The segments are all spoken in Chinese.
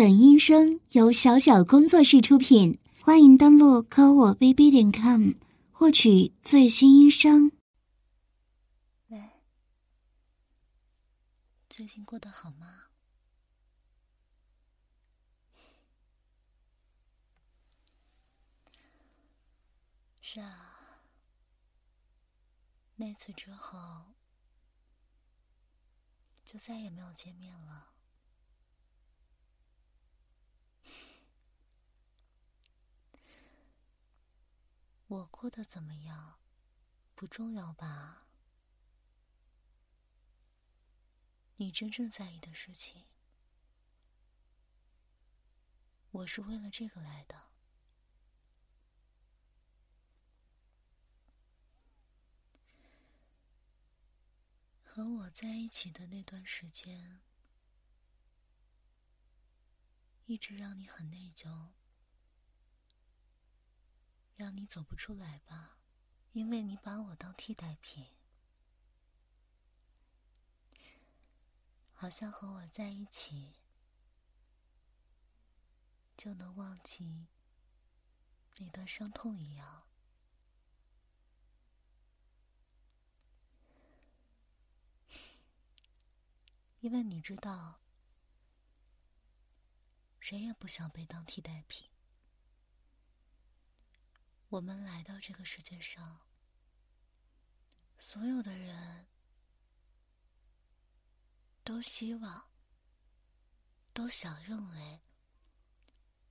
本音声由小小工作室出品，欢迎登录科我 bb 点 com 获取最新音声。喂，最近过得好吗？是啊，那次之后就再也没有见面了。我过得怎么样，不重要吧？你真正在意的事情，我是为了这个来的。和我在一起的那段时间，一直让你很内疚。让你走不出来吧，因为你把我当替代品，好像和我在一起就能忘记那段伤痛一样。因为你知道，谁也不想被当替代品。我们来到这个世界上，所有的人都希望、都想认为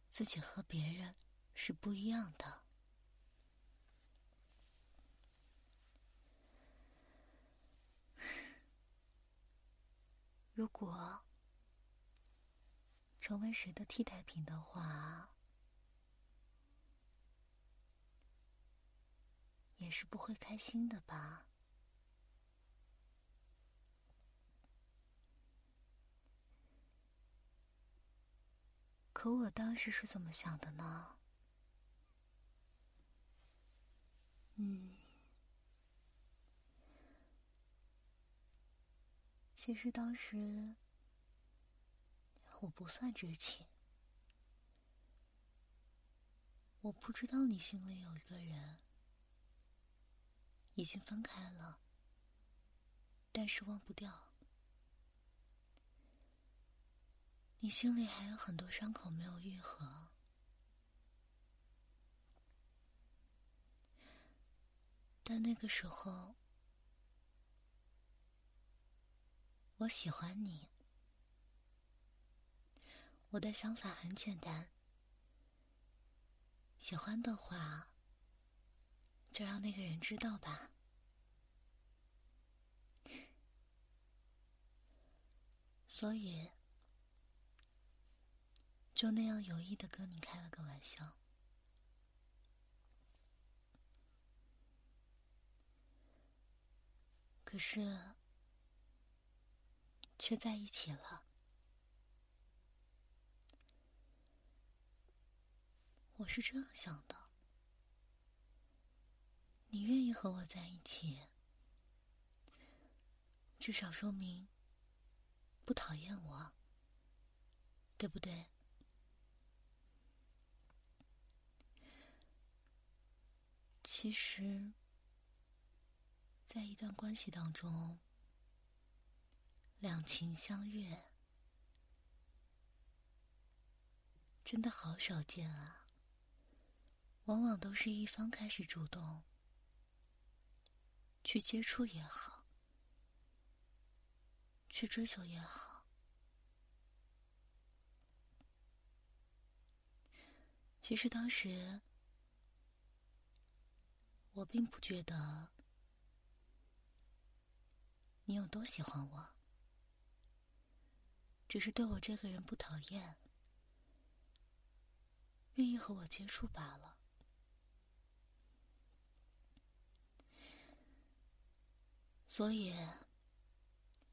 自己和别人是不一样的。如果成为谁的替代品的话，也是不会开心的吧？可我当时是怎么想的呢？嗯，其实当时我不算知情，我不知道你心里有一个人。已经分开了，但是忘不掉。你心里还有很多伤口没有愈合，但那个时候，我喜欢你。我的想法很简单，喜欢的话。就让那个人知道吧，所以就那样有意的跟你开了个玩笑，可是却在一起了。我是这样想的。你愿意和我在一起，至少说明不讨厌我，对不对？其实，在一段关系当中，两情相悦真的好少见啊，往往都是一方开始主动。去接触也好，去追求也好，其实当时我并不觉得你有多喜欢我，只是对我这个人不讨厌，愿意和我接触罢了。所以，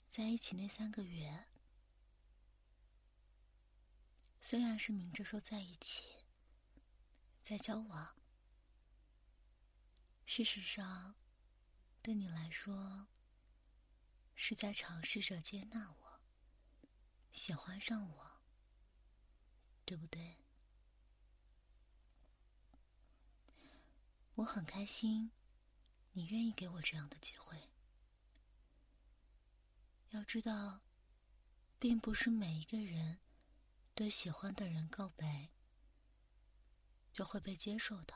在一起那三个月，虽然是明着说在一起，在交往，事实上，对你来说，是在尝试着接纳我，喜欢上我。对不对？我很开心，你愿意给我这样的机会。要知道，并不是每一个人对喜欢的人告白就会被接受的，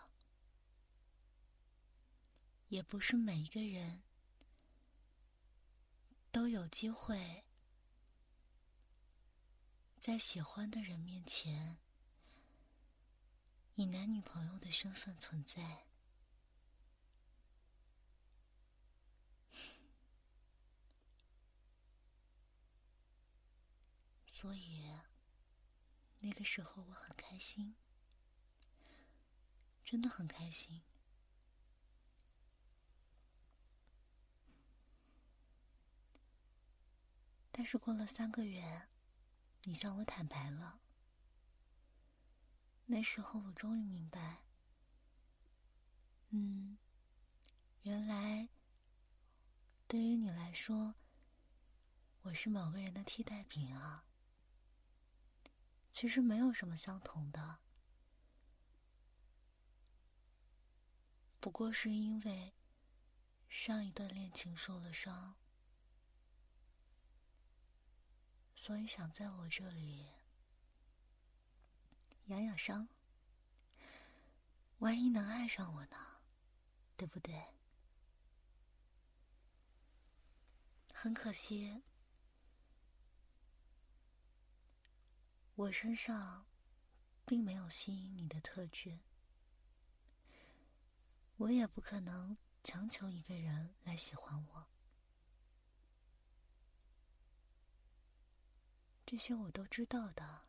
也不是每一个人都有机会在喜欢的人面前以男女朋友的身份存在。所以，那个时候我很开心，真的很开心。但是过了三个月，你向我坦白了。那时候我终于明白，嗯，原来对于你来说，我是某个人的替代品啊。其实没有什么相同的，不过是因为上一段恋情受了伤，所以想在我这里养养伤。万一能爱上我呢？对不对？很可惜。我身上并没有吸引你的特质，我也不可能强求一个人来喜欢我。这些我都知道的，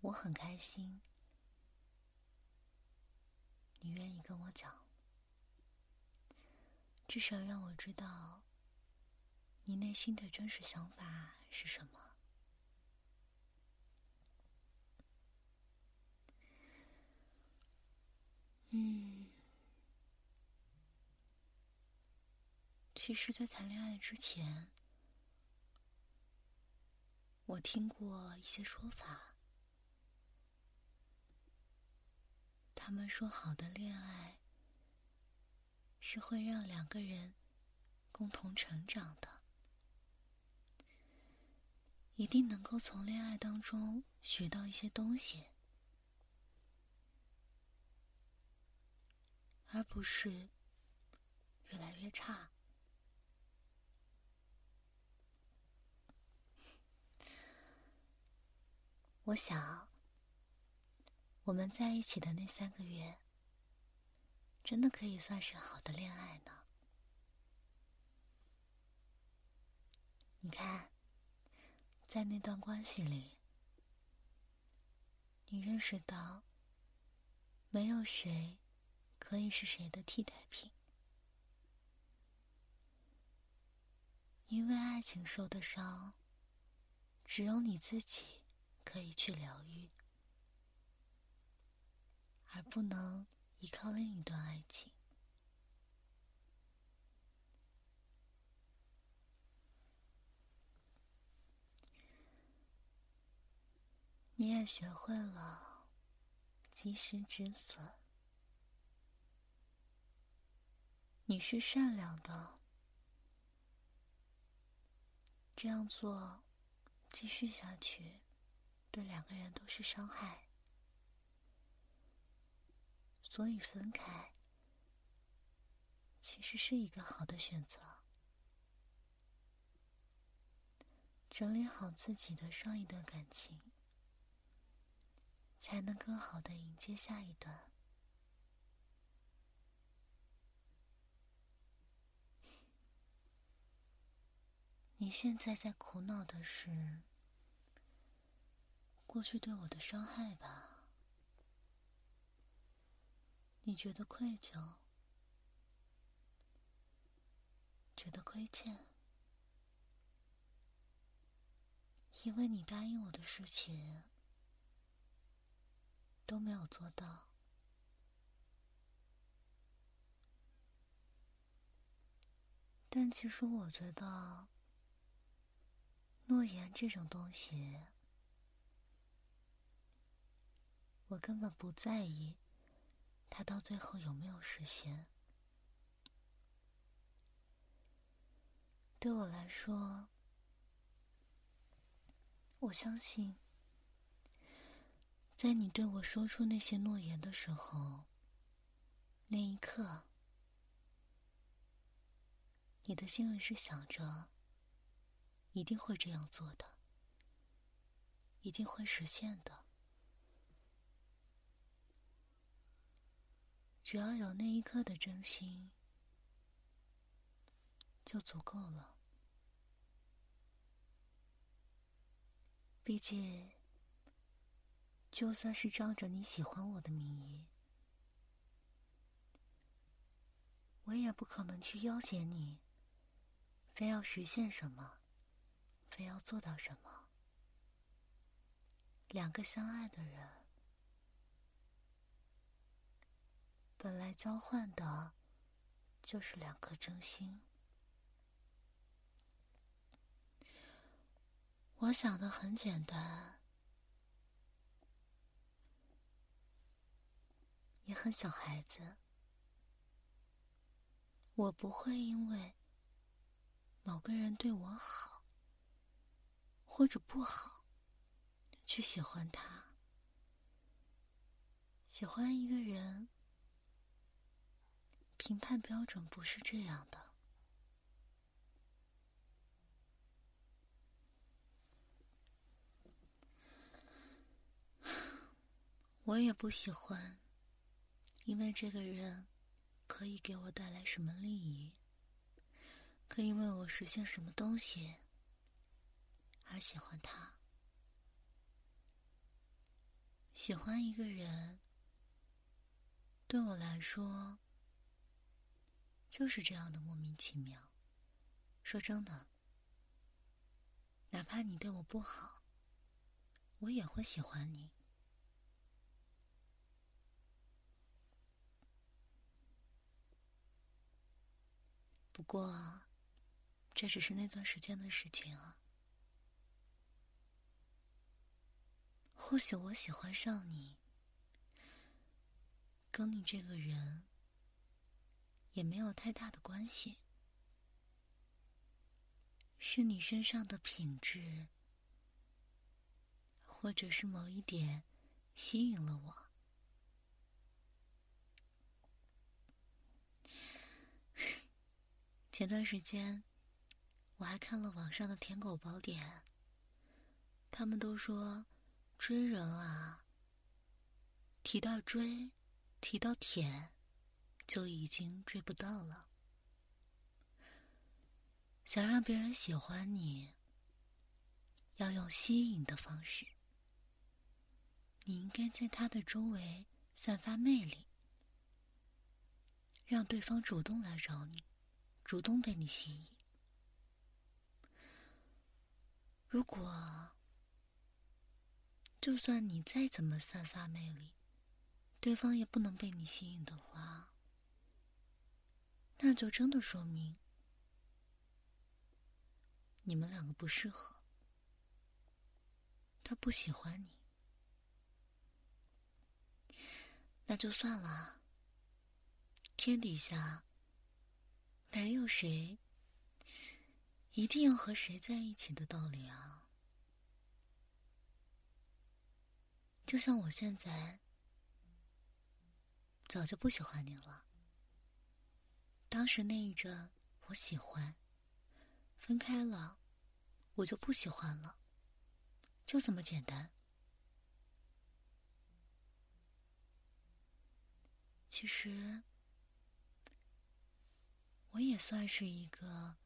我很开心，你愿意跟我讲，至少让我知道。你内心的真实想法是什么？嗯，其实，在谈恋爱之前，我听过一些说法，他们说，好的恋爱是会让两个人共同成长的。一定能够从恋爱当中学到一些东西，而不是越来越差。我想，我们在一起的那三个月，真的可以算是好的恋爱呢。你看。在那段关系里，你认识到，没有谁可以是谁的替代品，因为爱情受的伤，只有你自己可以去疗愈，而不能依靠另一段爱情。你也学会了及时止损。你是善良的，这样做继续下去，对两个人都是伤害，所以分开其实是一个好的选择。整理好自己的上一段感情。才能更好的迎接下一段。你现在在苦恼的是过去对我的伤害吧？你觉得愧疚，觉得亏欠，因为你答应我的事情。都没有做到，但其实我觉得，诺言这种东西，我根本不在意，它到最后有没有实现。对我来说，我相信，在你对我说出那些诺言的时候，那一刻，你的心里是想着，一定会这样做的，一定会实现的。只要有那一刻的真心，就足够了。毕竟，就算是仗着你喜欢我的名义，我也不可能去要挟你，非要实现什么，非要做到什么。两个相爱的人，本来交换的，就是两颗真心。我想的很简单，也很小孩子。我不会因为某个人对我好或者不好，去喜欢他。喜欢一个人，评判标准不是这样的。我也不喜欢，因为这个人可以给我带来什么利益，可以为我实现什么东西而喜欢他。喜欢一个人，对我来说就是这样的莫名其妙。说真的，哪怕你对我不好，我也会喜欢你。不过，这只是那段时间的事情啊。或许我喜欢上你，跟你这个人也没有太大的关系，是你身上的品质，或者是某一点吸引了我。前段时间，我还看了网上的舔狗宝典。他们都说，追人啊，提到追，提到舔，就已经追不到了。想让别人喜欢你，要用吸引的方式。你应该在他的周围散发魅力，让对方主动来找你。主动被你吸引。如果就算你再怎么散发魅力，对方也不能被你吸引的话，那就真的说明你们两个不适合。他不喜欢你，那就算了。天底下。没有谁一定要和谁在一起的道理啊！就像我现在早就不喜欢你了。当时那一阵我喜欢，分开了我就不喜欢了，就这么简单。其实。我也算是一个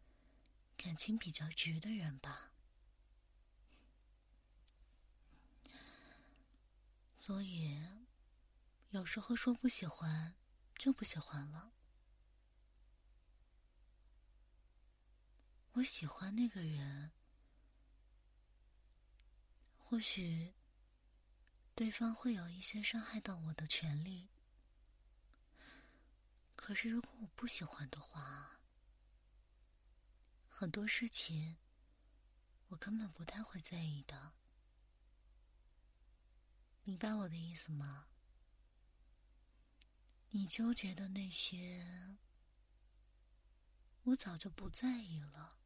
感情比较直的人吧，所以有时候说不喜欢就不喜欢了。我喜欢那个人，或许对方会有一些伤害到我的权利。可是，如果我不喜欢的话，很多事情我根本不太会在意的。明白我的意思吗？你纠结的那些，我早就不在意了。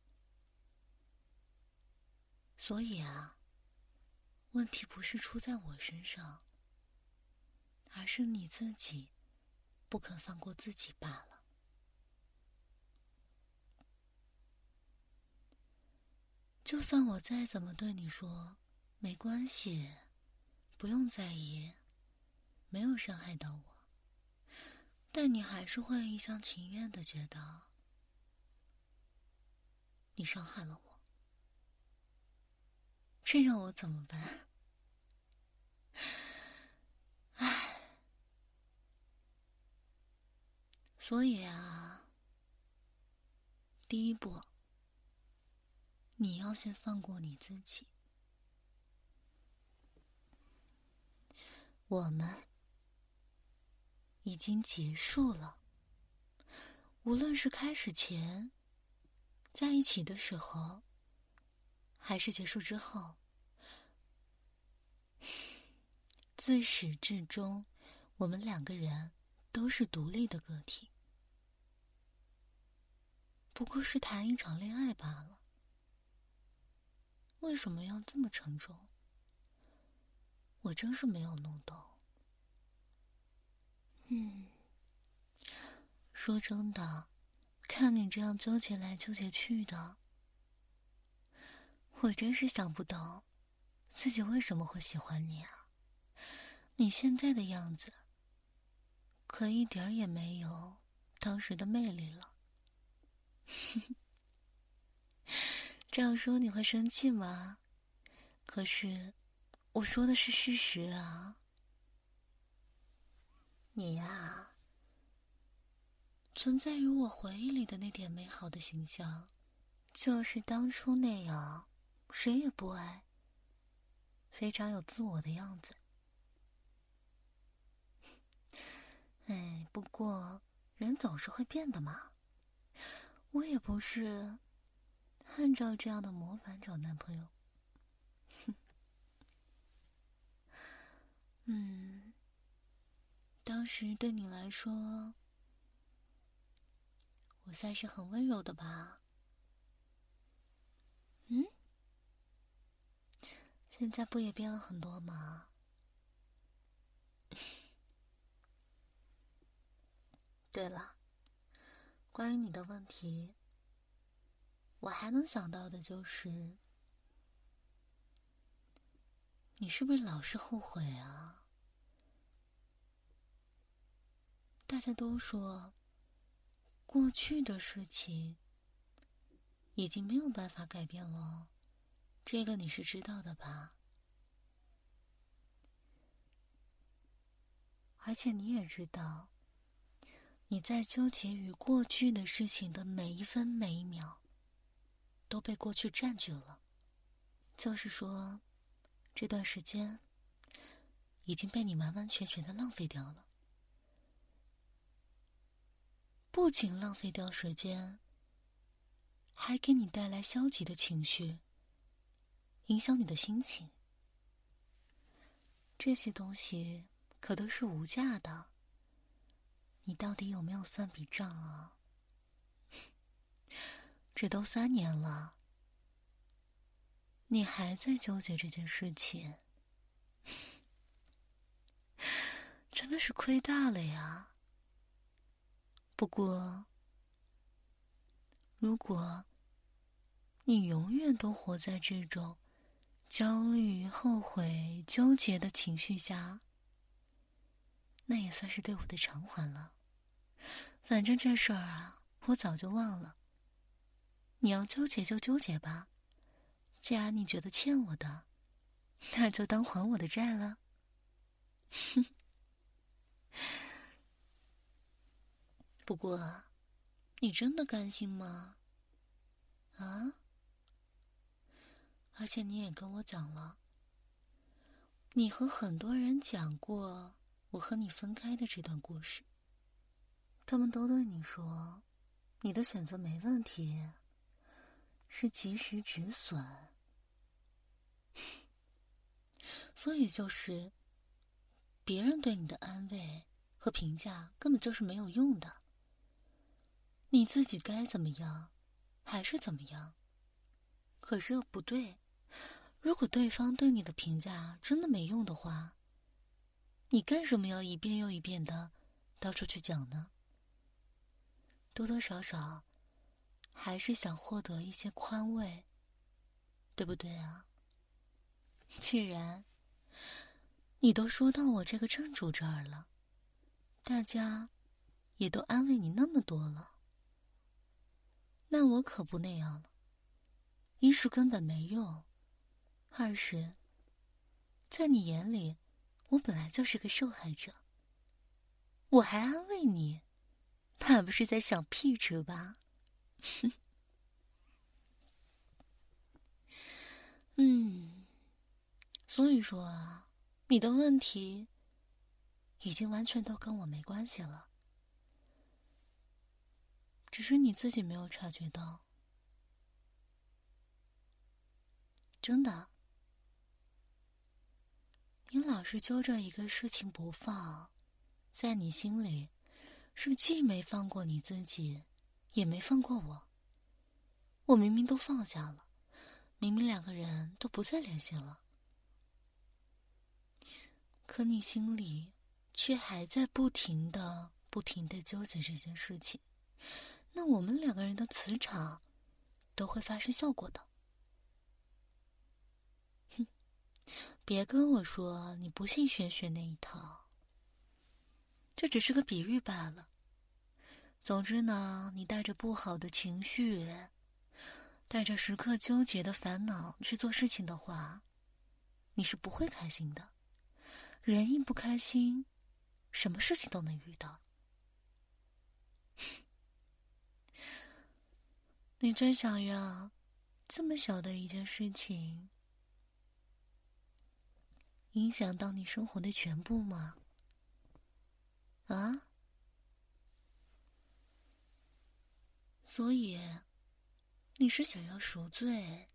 所以啊，问题不是出在我身上，而是你自己不肯放过自己罢了。就算我再怎么对你说没关系。不用在意，没有伤害到我，但你还是会一厢情愿的觉得你伤害了我，这让我怎么办？唉，所以啊，第一步，你要先放过你自己。我们已经结束了。无论是开始前，在一起的时候，还是结束之后，自始至终，我们两个人都是独立的个体，不过是谈一场恋爱罢了。为什么要这么沉重？我真是没有弄懂。嗯，说真的，看你这样纠结来纠结去的，我真是想不懂，自己为什么会喜欢你啊？你现在的样子，可一点也没有当时的魅力了。这样说你会生气吗？可是。我说的是事实啊！你呀，存在于我回忆里的那点美好的形象，就是当初那样，谁也不爱，非常有自我的样子。哎，不过人总是会变的嘛。我也不是按照这样的模板找男朋友。嗯，当时对你来说，我算是很温柔的吧？嗯，现在不也变了很多吗？对了，关于你的问题，我还能想到的就是，你是不是老是后悔啊？大家都说，过去的事情已经没有办法改变了，这个你是知道的吧？而且你也知道，你在纠结于过去的事情的每一分每一秒，都被过去占据了。就是说，这段时间已经被你完完全全的浪费掉了。不仅浪费掉时间，还给你带来消极的情绪，影响你的心情。这些东西可都是无价的。你到底有没有算笔账啊？这都三年了，你还在纠结这件事情，真的是亏大了呀！不过，如果你永远都活在这种焦虑、后悔、纠结的情绪下，那也算是对我的偿还了。反正这事儿啊，我早就忘了。你要纠结就纠结吧，既然你觉得欠我的，那就当还我的债了。哼。不过，你真的甘心吗？啊？而且你也跟我讲了，你和很多人讲过我和你分开的这段故事，他们都对你说，你的选择没问题，是及时止损，所以就是，别人对你的安慰和评价根本就是没有用的。你自己该怎么样，还是怎么样。可是又不对，如果对方对你的评价真的没用的话，你干什么要一遍又一遍的到处去讲呢？多多少少，还是想获得一些宽慰，对不对啊？既然你都说到我这个正主这儿了，大家也都安慰你那么多了，那我可不那样了。一是根本没用，二是，在你眼里，我本来就是个受害者。我还安慰你，怕不是在想屁吃吧？嗯，所以说啊，你的问题已经完全都跟我没关系了，只是你自己没有察觉到。真的，你老是揪着一个事情不放，在你心里，是既没放过你自己，也没放过我。我明明都放下了，明明两个人都不再联系了，可你心里却还在不停的、不停的纠结这件事情。那我们两个人的磁场都会发生效果的。哼别跟我说你不信玄学那一套，这只是个比喻罢了。总之呢，你带着不好的情绪，带着时刻纠结的烦恼去做事情的话，你是不会开心的。人一不开心，什么事情都能遇到。你真想要这么小的一件事情？影响到你生活的全部吗？啊？所以，你是想要赎罪，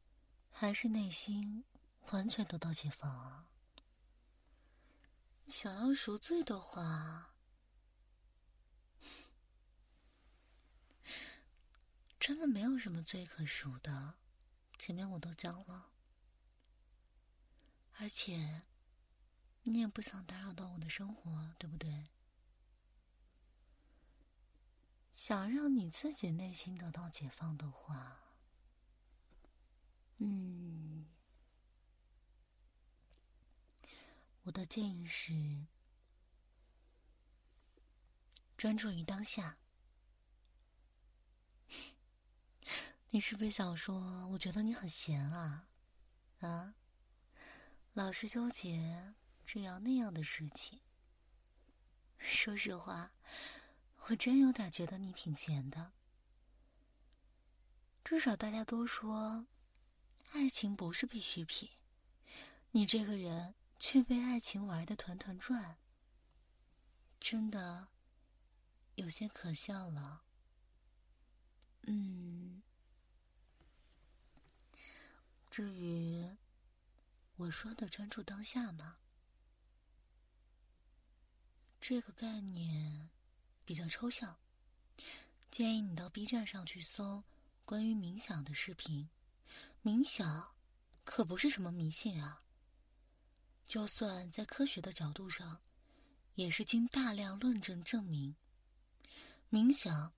还是内心完全得到解放啊？想要赎罪的话，真的没有什么罪可赎的，前面我都讲了，而且。你也不想打扰到我的生活，对不对？想让你自己内心得到解放的话，嗯，我的建议是专注于当下。你是不是想说，我觉得你很闲啊？啊，老是纠结。这样那样的事情，说实话，我真有点觉得你挺闲的。至少大家都说，爱情不是必需品，你这个人却被爱情玩的团团转，真的有些可笑了。嗯，至于我说的专注当下吗？这个概念比较抽象，建议你到 B 站上去搜关于冥想的视频。冥想可不是什么迷信啊，就算在科学的角度上，也是经大量论证证明，冥想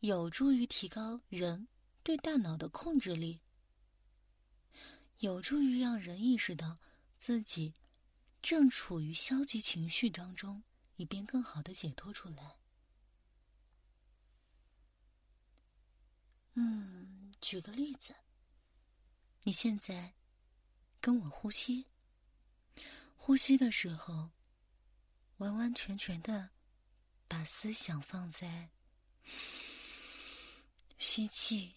有助于提高人对大脑的控制力，有助于让人意识到自己正处于消极情绪当中。以便更好的解脱出来。嗯，举个例子，你现在跟我呼吸，呼吸的时候，完完全全的把思想放在吸气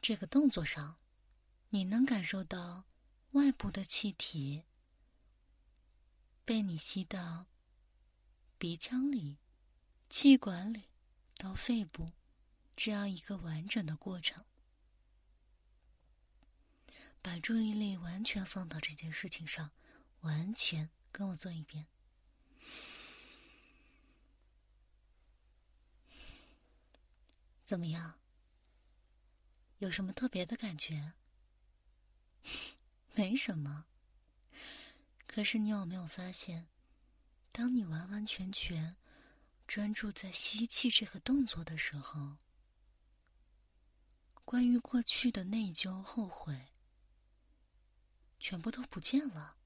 这个动作上，你能感受到外部的气体被你吸到。鼻腔里、气管里到肺部，这样一个完整的过程。把注意力完全放到这件事情上，完全跟我做一遍。怎么样？有什么特别的感觉？没什么。可是你有没有发现，当你完完全全专注在吸气这个动作的时候，关于过去的内疚、后悔，全部都不见了。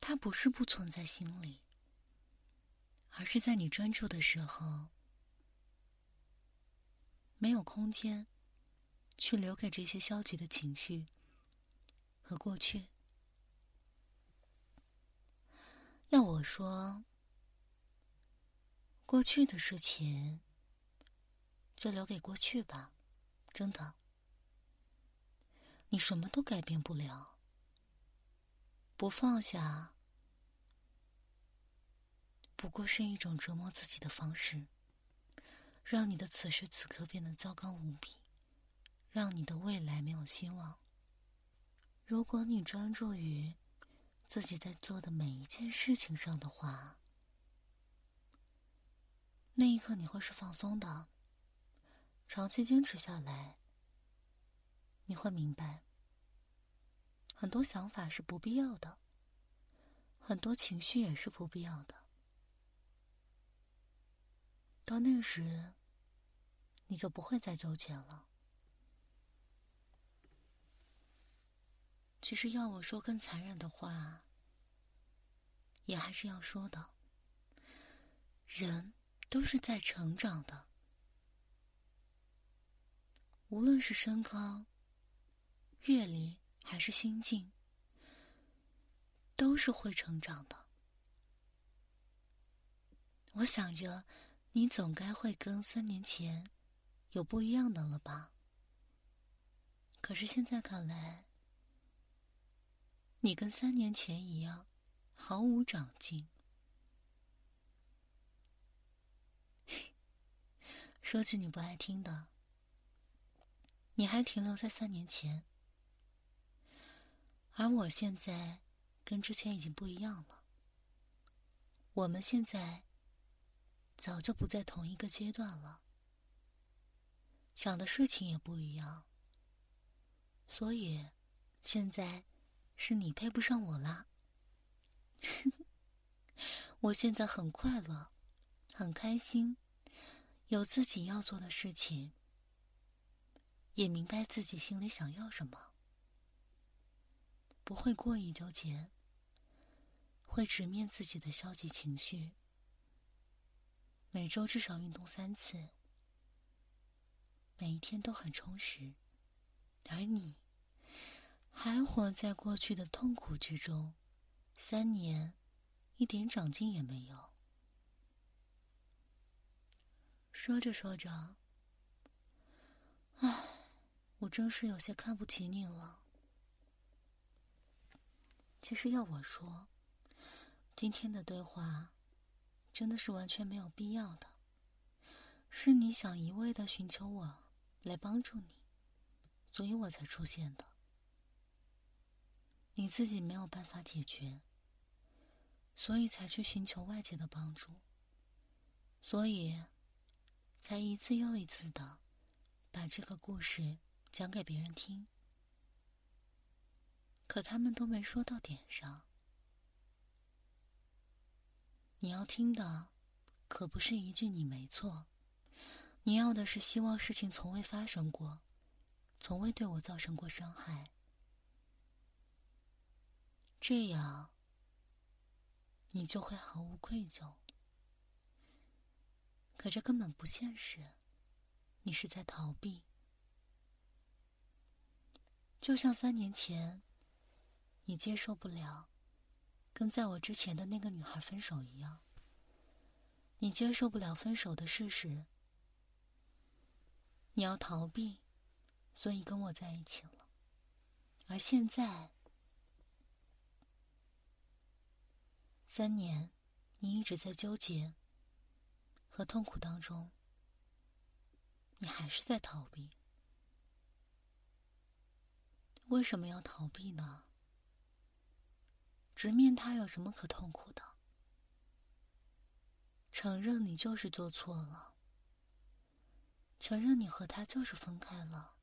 它不是不存在心里，而是在你专注的时候，没有空间去留给这些消极的情绪和过去。要我说，过去的事情就留给过去吧，真的，你什么都改变不了。不放下，不过是一种折磨自己的方式，让你的此时此刻变得糟糕无比，让你的未来没有希望。如果你专注于……自己在做的每一件事情上的话，那一刻你会是放松的。长期坚持下来，你会明白，很多想法是不必要的，很多情绪也是不必要的。到那时，你就不会再纠结了。其实要我说更残忍的话，也还是要说的。人都是在成长的，无论是身高、阅历还是心境，都是会成长的。我想着，你总该会跟三年前有不一样的了吧？可是现在看来。你跟三年前一样，毫无长进。说句你不爱听的，你还停留在三年前，而我现在跟之前已经不一样了。我们现在早就不在同一个阶段了，想的事情也不一样，所以现在。是你配不上我啦！我现在很快乐，很开心，有自己要做的事情，也明白自己心里想要什么，不会过于纠结，会直面自己的消极情绪，每周至少运动三次，每一天都很充实，而你。还活在过去的痛苦之中，三年，一点长进也没有。说着说着，唉，我真是有些看不起你了。其实要我说，今天的对话，真的是完全没有必要的。是你想一味的寻求我来帮助你，所以我才出现的。你自己没有办法解决，所以才去寻求外界的帮助，所以才一次又一次的把这个故事讲给别人听。可他们都没说到点上。你要听的可不是一句“你没错”，你要的是希望事情从未发生过，从未对我造成过伤害。这样，你就会毫无愧疚。可这根本不现实，你是在逃避。就像三年前，你接受不了跟在我之前的那个女孩分手一样，你接受不了分手的事实，你要逃避，所以跟我在一起了。而现在。三年，你一直在纠结和痛苦当中，你还是在逃避。为什么要逃避呢？直面他有什么可痛苦的？承认你就是做错了，承认你和他就是分开了。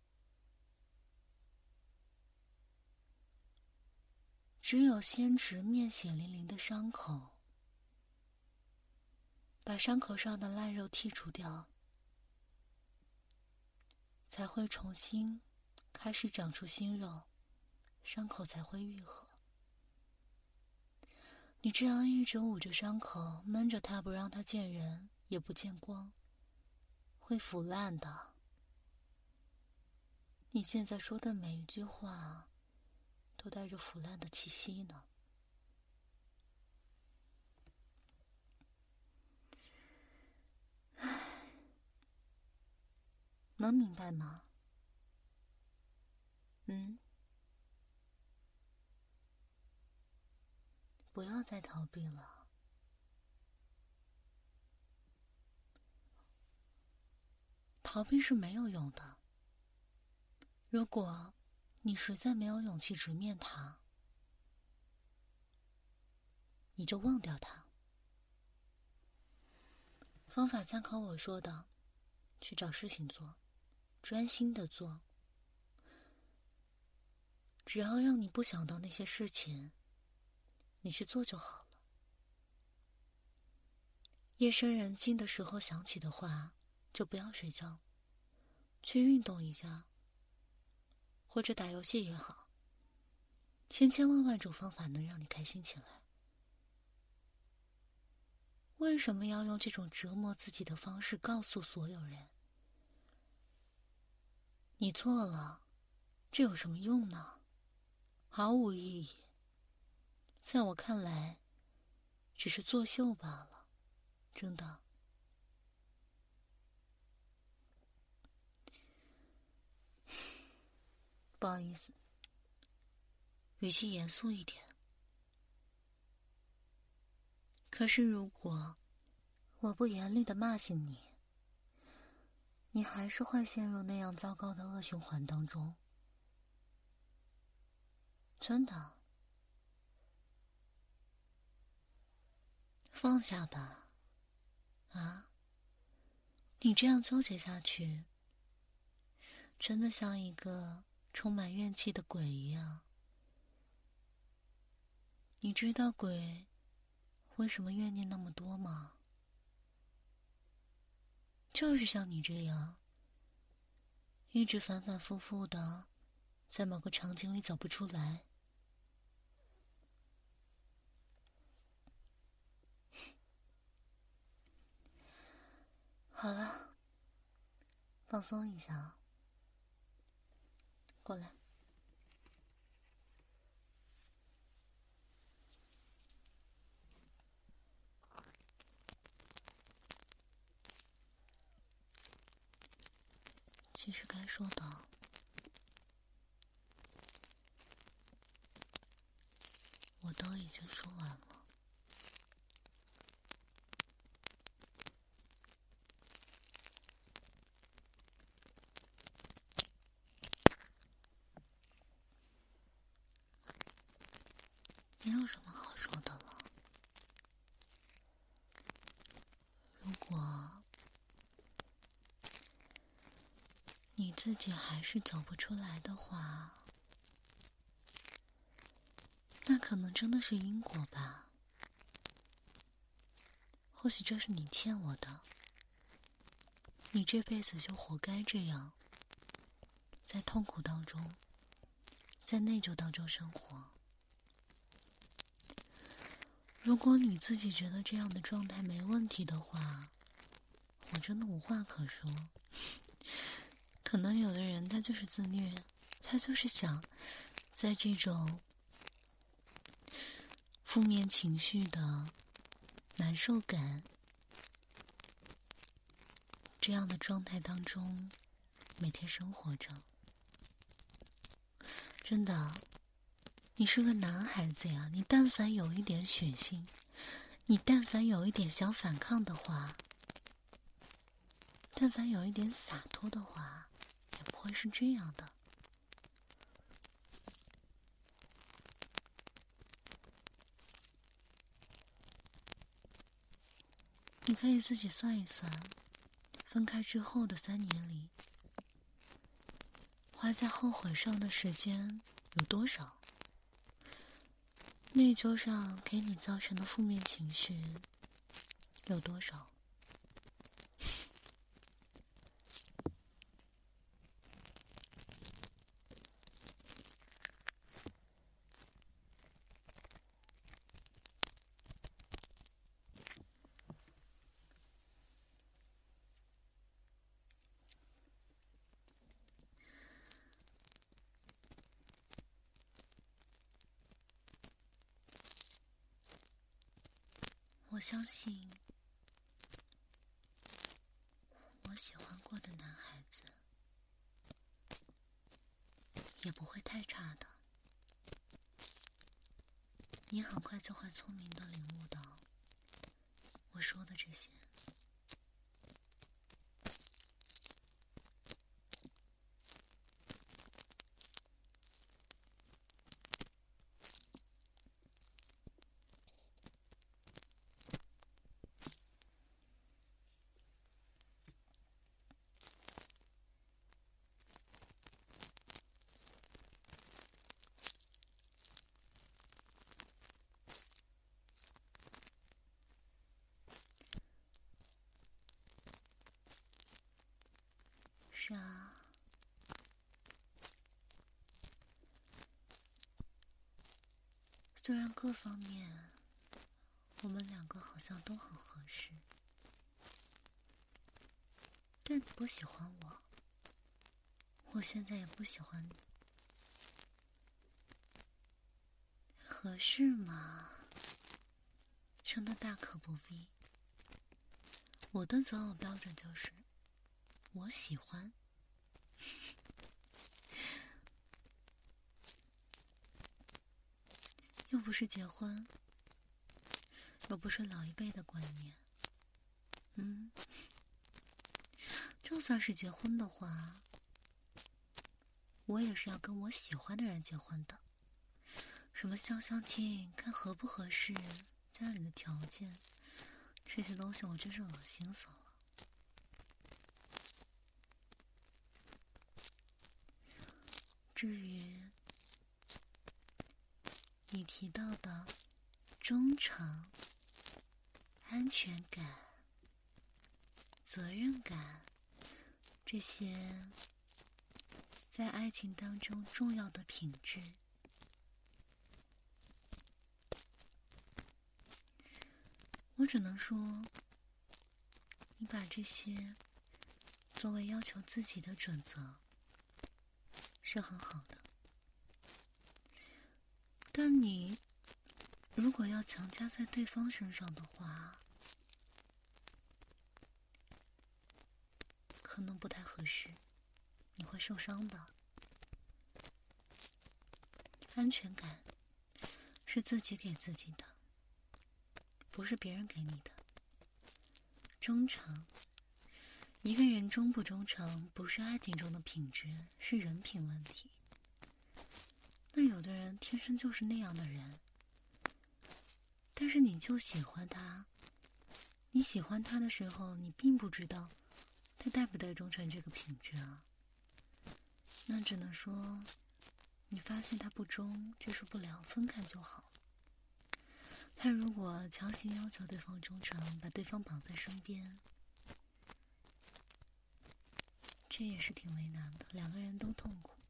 只有先直面血淋淋的伤口，把伤口上的烂肉剔除掉，才会重新开始长出新肉，伤口才会愈合。你这样一直捂着伤口，闷着它，不让它见人，也不见光，会腐烂的。你现在说的每一句话，都带着腐烂的气息呢。唉，能明白吗？嗯。不要再逃避了。逃避是没有用的。如果你实在没有勇气直面他，你就忘掉他。方法参考我说的，去找事情做，专心的做。只要让你不想到那些事情。你去做就好了。夜深人静的时候想起的话，就不要睡觉，去运动一下，或者打游戏也好。千千万万种方法能让你开心起来。为什么要用这种折磨自己的方式告诉所有人？你错了，这有什么用呢？毫无意义。在我看来，只是作秀罢了，真的。不好意思，语气严肃一点。可是，如果我不严厉的骂醒你，你还是会陷入那样糟糕的恶循环当中，真的。放下吧，啊！你这样纠结下去，真的像一个充满怨气的鬼一样。你知道鬼为什么怨念那么多吗？就是像你这样，一直反反复复的在某个场景里走不出来。好了，放松一下啊，过来。其实该说的，我都已经说完了。没有什么好说的了。如果你自己还是走不出来的话，那可能真的是因果吧。或许这是你欠我的，你这辈子就活该这样，在痛苦当中，在内疚当中生活。如果你自己觉得这样的状态没问题的话，我真的无话可说。可能有的人他就是自虐，他就是想在这种负面情绪的难受感这样的状态当中每天生活着，真的。你是个男孩子呀你但凡有一点血性你但凡有一点想反抗的话但凡有一点洒脱的话也不会是这样的。你可以自己算一算分开之后的三年里花在后悔上的时间有多少？内疚上给你造成的负面情绪有多少？我相信，我喜欢过的男孩子也不会太差的。你很快就会聪明的领悟到我说的这些。是啊，虽然各方面我们两个好像都很合适，但你不喜欢我，我现在也不喜欢你，合适吗？真的大可不必。我的择偶标准就是。我喜欢，又不是结婚，又不是老一辈的观念。嗯，就算是结婚的话，我也是要跟我喜欢的人结婚的。什么相相亲，看合不合适，家里的条件，这些东西我真是恶心死了。至于你提到的忠诚、安全感、责任感这些在爱情当中重要的品质，我只能说，你把这些作为要求自己的准则。是很好的，但你如果要强加在对方身上的话，可能不太合适，你会受伤的。安全感是自己给自己的，不是别人给你的。忠诚。一个人忠不忠诚，不是爱情中的品质，是人品问题。那有的人天生就是那样的人，但是你就喜欢他，你喜欢他的时候，你并不知道他带不带忠诚这个品质啊。那只能说，你发现他不忠，接受不了，分开就好。他如果强行要求对方忠诚，把对方绑在身边。这也是挺为难的，两个人都痛苦。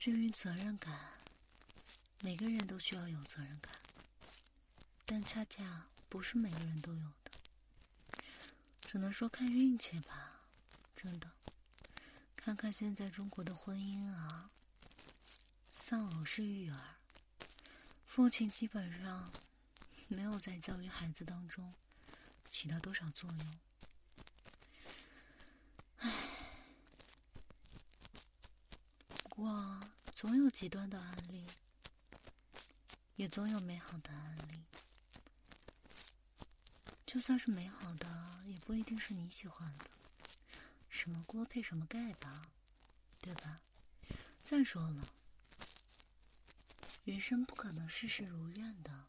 至于责任感，每个人都需要有责任感，但恰恰不是每个人都有的，只能说看运气吧。真的，看看现在中国的婚姻啊，丧偶式育儿，父亲基本上没有在教育孩子当中。起到多少作用？唉，不过总有极端的案例，也总有美好的案例。就算是美好的，也不一定是你喜欢的。什么锅配什么盖吧，对吧？再说了，人生不可能事事如愿的。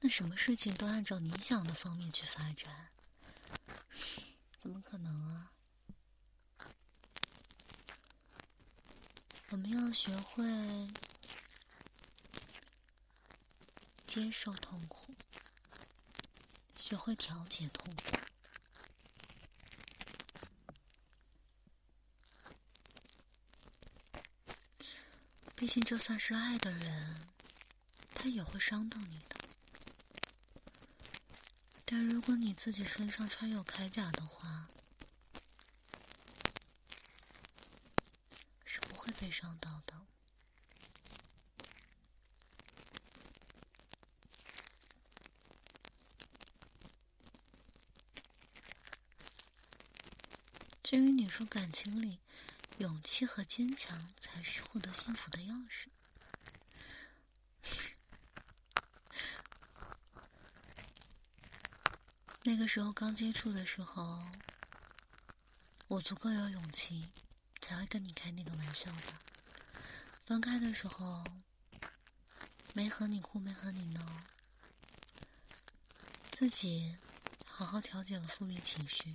那什么事情都按照你想的方面去发展，怎么可能啊？我们要学会接受痛苦，学会调节痛苦。毕竟，就算是爱的人，他也会伤到你的。但如果你自己身上穿有铠甲的话，是不会被伤到的。至于你说感情里，勇气和坚强才是获得幸福的钥匙。那个时候刚接触的时候，我足够有勇气，才会跟你开那个玩笑的。分开的时候，没和你哭，没和你闹，自己好好调节了负面情绪，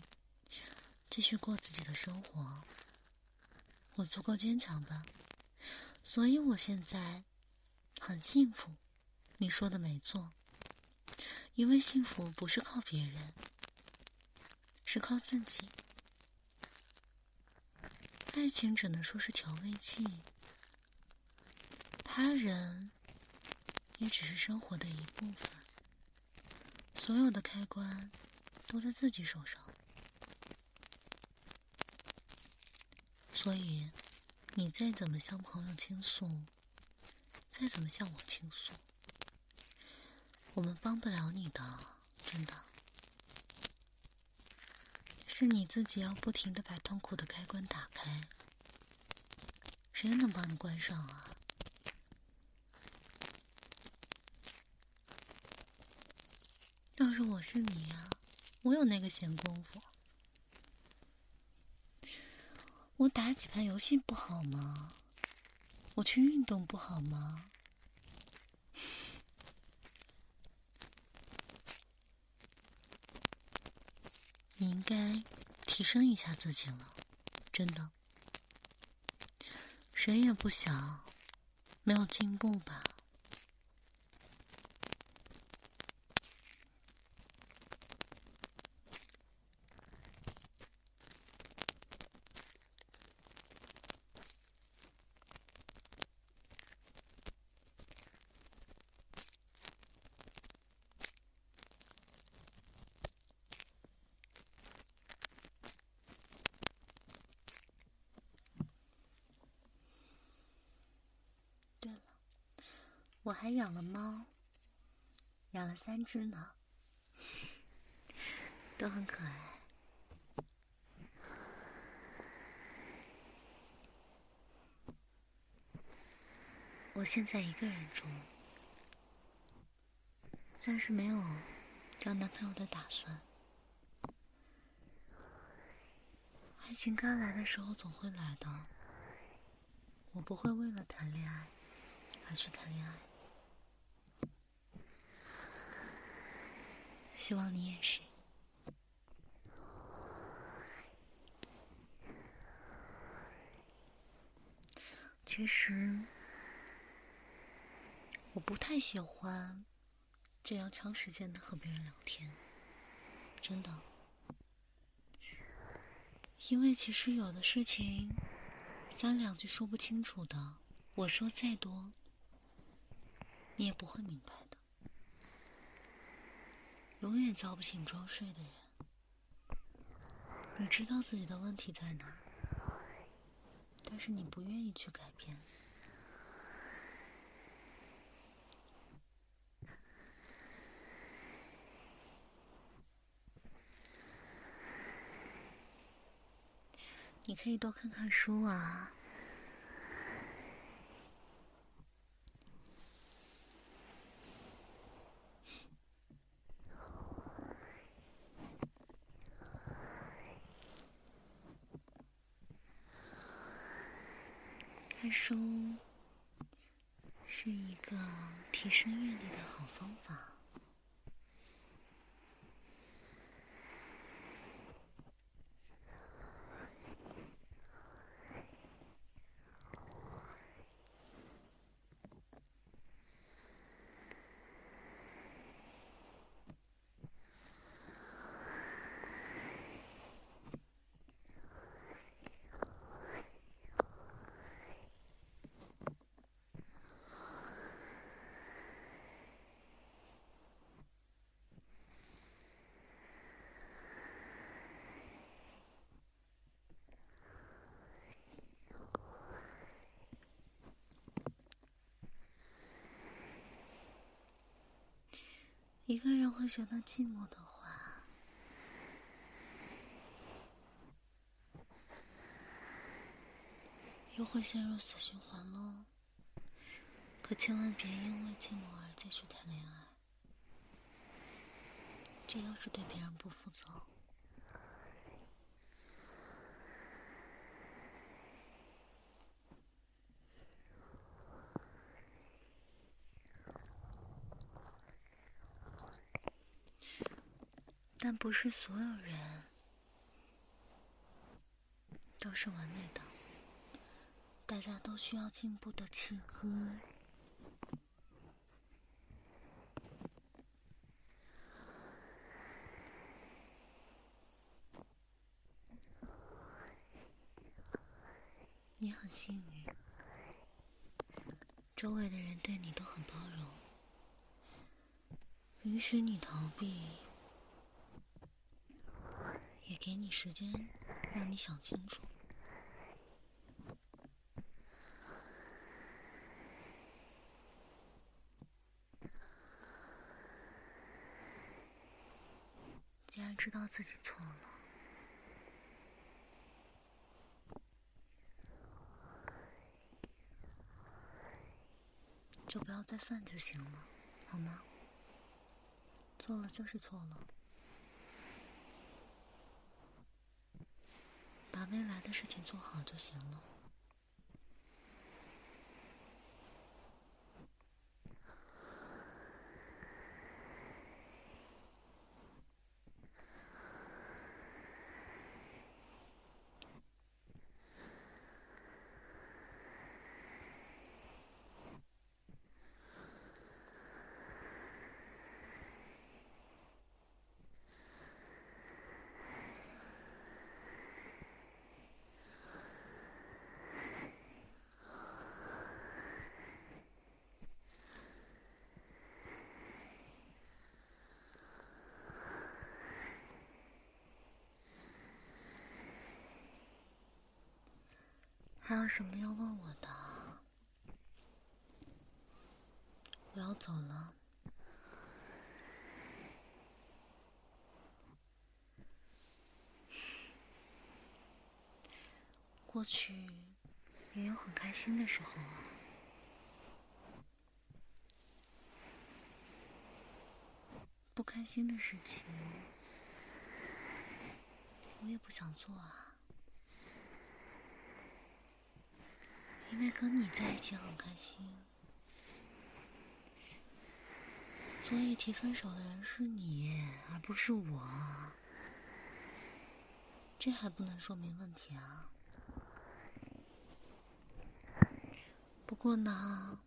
继续过自己的生活。我足够坚强吧，所以我现在很幸福。你说的没错。因为幸福不是靠别人，是靠自己。爱情只能说是调味剂，他人也只是生活的一部分。所有的开关都在自己手上，所以你再怎么向朋友倾诉，再怎么向我倾诉。我们帮不了你的，真的，是你自己要不停的把痛苦的开关打开，谁能帮你关上啊？要是我是你呀，我有那个闲工夫，我打几盘游戏不好吗？我去运动不好吗？你应该提升一下自己了，真的。谁也不想没有进步吧。我还养了猫，养了三只呢，都很可爱。我现在一个人住，暂时没有找男朋友的打算。爱情该来的时候总会来的，我不会为了谈恋爱而去谈恋爱。希望你也是。其实，我不太喜欢这样长时间的和别人聊天，真的。因为其实有的事情，三两句说不清楚的，我说再多，你也不会明白。永远叫不醒装睡的人。你知道自己的问题在哪，但是你不愿意去改变。你可以多看看书啊。看书方法一个人。会觉得寂寞的话，又会陷入死循环喽。可千万别因为寂寞而继续谈恋爱，这又是对别人不负责。不是所有人都是完美的，大家都需要进步的契机。你很幸运，周围的人对你都很包容，允许你逃避。给你时间，让你想清楚。既然知道自己错了，就不要再犯就行了，好吗？错了就是错了。把未来的事情做好就行了。还有什么要问我的？我要走了。过去也有很开心的时候啊，不开心的事情我也不想做啊。因为跟你在一起很开心，所以提分手的人是你，而不是我。这还不能说明问题啊。不过呢，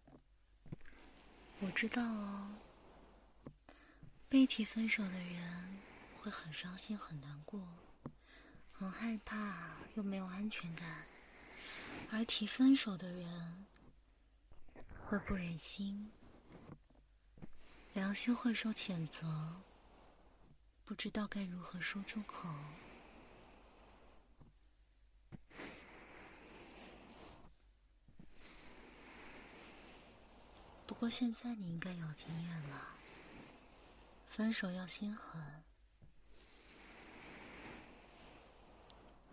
我知道哦，被提分手的人会很伤心、很难过、很害怕，又没有安全感。而提分手的人会不忍心，良心会受谴责，不知道该如何说出口。不过现在你应该有经验了，分手要心狠，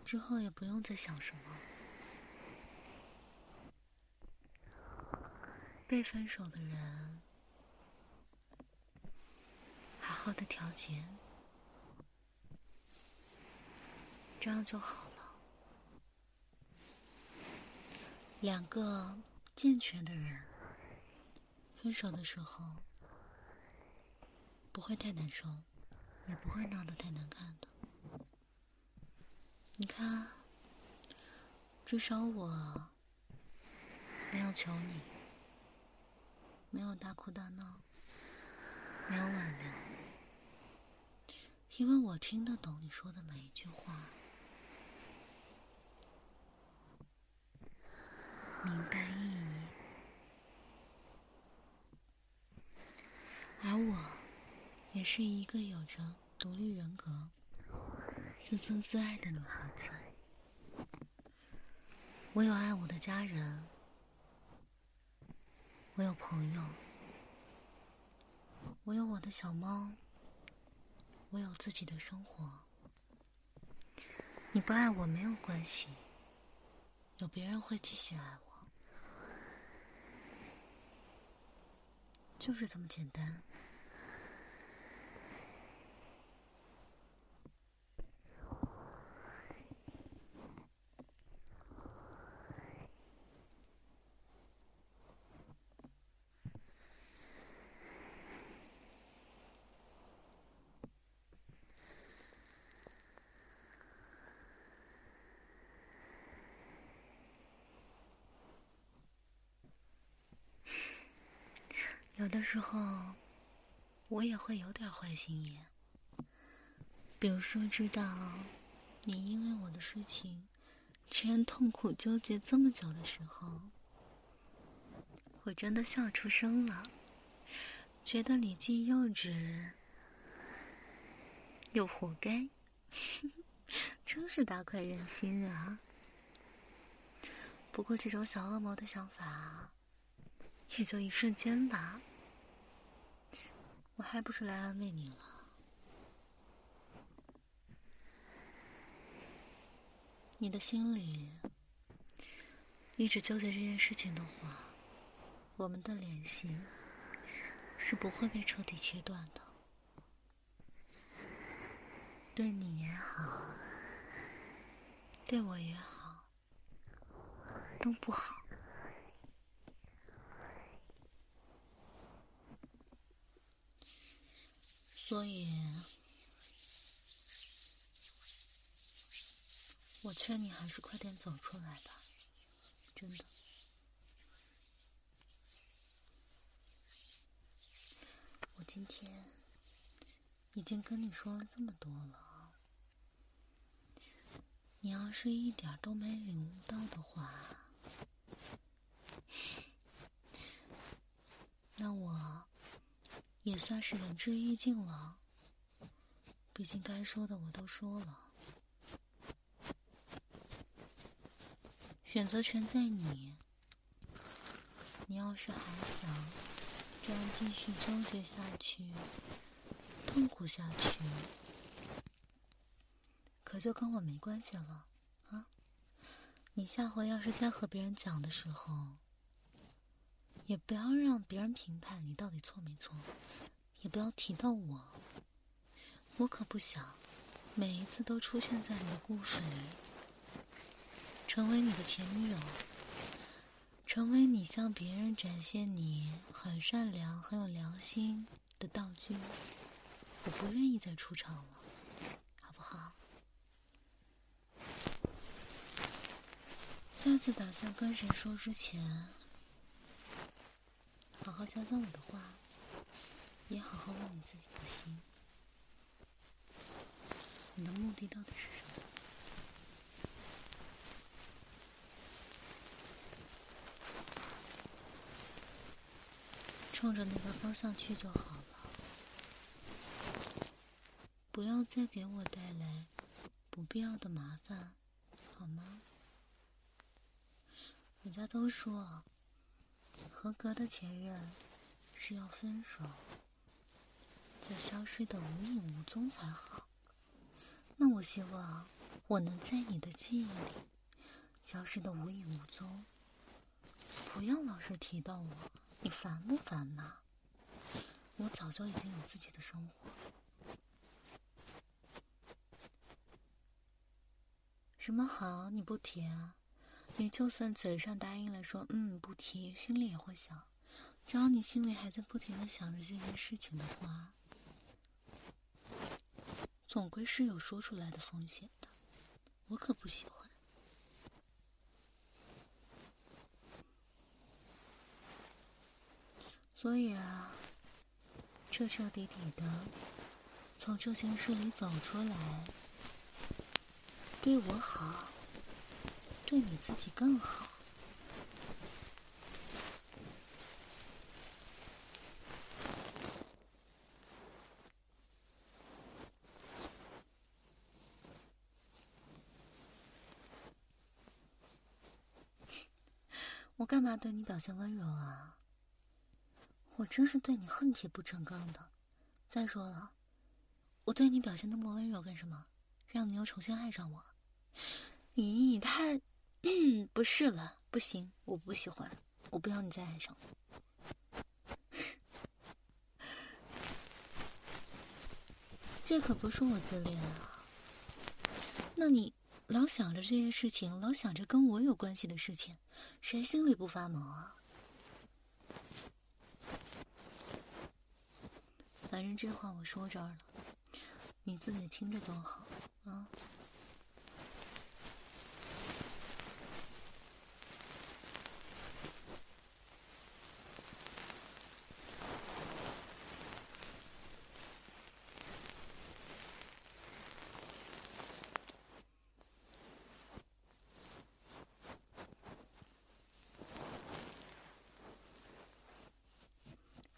之后也不用再想什么。被分手的人，好好的调节，这样就好了。两个健全的人分手的时候，不会太难受，也不会闹得太难看的。你看，至少我没有求你。没有大哭大闹，没有挽留，因为我听得懂你说的每一句话，明白意义，而我也是一个有着独立人格、自尊自爱的女孩子，我有爱我的家人。我有朋友，我有我的小猫，我有自己的生活，你不爱我没有关系，有别人会继续爱我，就是这么简单。时候，我也会有点坏心眼。比如说，知道你因为我的事情，居然痛苦纠结这么久的时候，我真的笑出声了，觉得你既幼稚又活该，真是大快人心啊！不过，这种小恶魔的想法。也就一瞬间吧，我还不是来安慰你了。你的心里一直纠结这件事情的话，我们的联系是不会被彻底切断的。对你也好，对我也好，都不好。所以，我劝你还是快点走出来吧，真的。我今天已经跟你说了这么多了，你要是一点都没领悟到的话，那我。也算是仁至义尽了，毕竟该说的我都说了，选择权在你。你要是还想这样继续纠结下去、痛苦下去，可就跟我没关系了啊！你下回要是再和别人讲的时候，也不要让别人评判你到底错没错，也不要提到我。我可不想每一次都出现在你的故事里，成为你的前女友，成为你向别人展现你很善良、很有良心的道具。我不愿意再出场了，好不好？下次打算跟谁说之前。好好想想我的话，也好好问你自己的心，你的目的到底是什么？冲着那个方向去就好了，不要再给我带来不必要的麻烦，好吗？人家都说。合格的前任是要分手，就消失的无影无踪才好。那我希望我能在你的记忆里消失的无影无踪，不要老是提到我，你烦不烦呐？我早就已经有自己的生活。什么好你不提啊？你就算嘴上答应了，说嗯不提，心里也会想。只要你心里还在不停的想着这件事情的话，总归是有说出来的风险的。我可不喜欢。所以啊，彻彻底底的从这件事里走出来，对我好。对你自己更好。我干嘛对你表现温柔啊？我真是对你恨铁不成钢的。再说了，我对你表现那么温柔干什么？让你又重新爱上我？你你太……嗯，不是了，不行，我不喜欢，我不要你再爱上我。这可不是我自恋啊！那你老想着这些事情，老想着跟我有关系的事情，谁心里不发毛啊？反正这话我说这儿了，你自己听着就好啊。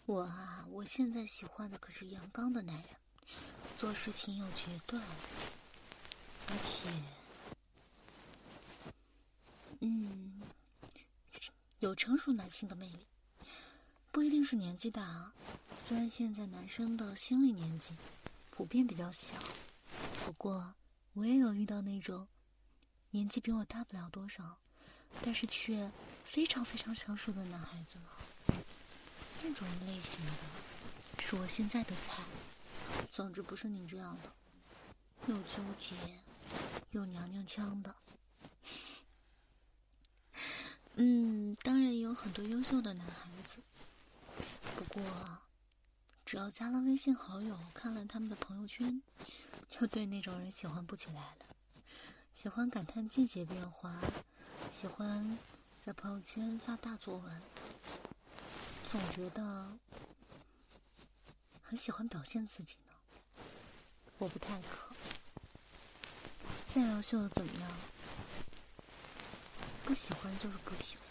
我啊，我现在喜欢的可是阳刚的男人，做事情有决断，而且，嗯，有成熟男性的魅力，不一定是年纪大啊。虽然现在男生的心理年纪普遍比较小，不过我也有遇到那种年纪比我大不了多少，但是却非常非常成熟的男孩子呢。那种类型的，是我现在的菜。总之不是你这样的，又纠结又娘娘腔的。嗯，当然也有很多优秀的男孩子，不过只要加了微信好友，看了他们的朋友圈，就对那种人喜欢不起来了。喜欢感叹季节变化，喜欢在朋友圈发大作文。总觉得很喜欢表现自己呢，我不太可。再优秀又怎么样？不喜欢就是不喜欢。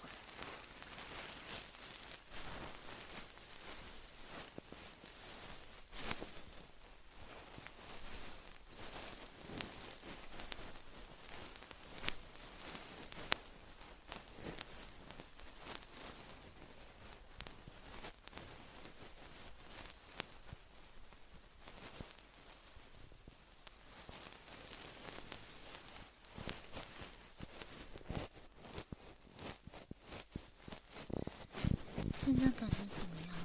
现在感觉怎么样？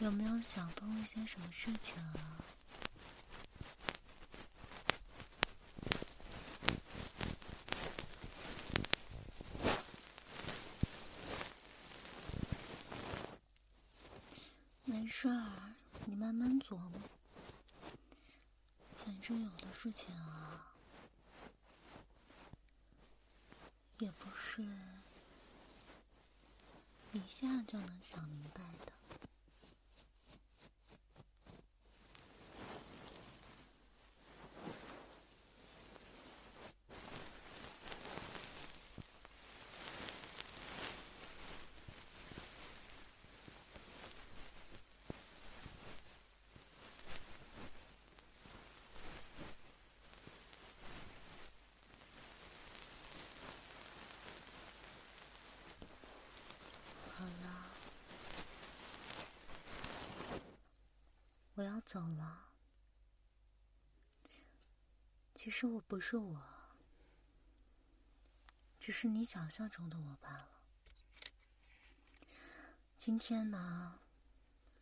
有没有想通一些什么事情啊？没事儿，你慢慢琢磨。反正有的事情啊，也不是。一下就能想明白的。我要走了。其实我不是我，只是你想象中的我罢了。今天呢，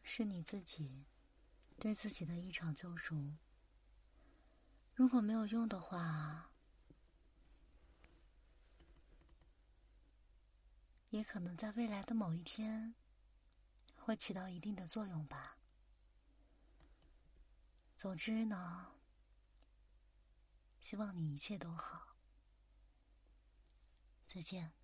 是你自己对自己的一场救赎。如果没有用的话，也可能在未来的某一天会起到一定的作用吧。总之呢，希望你一切都好。再见。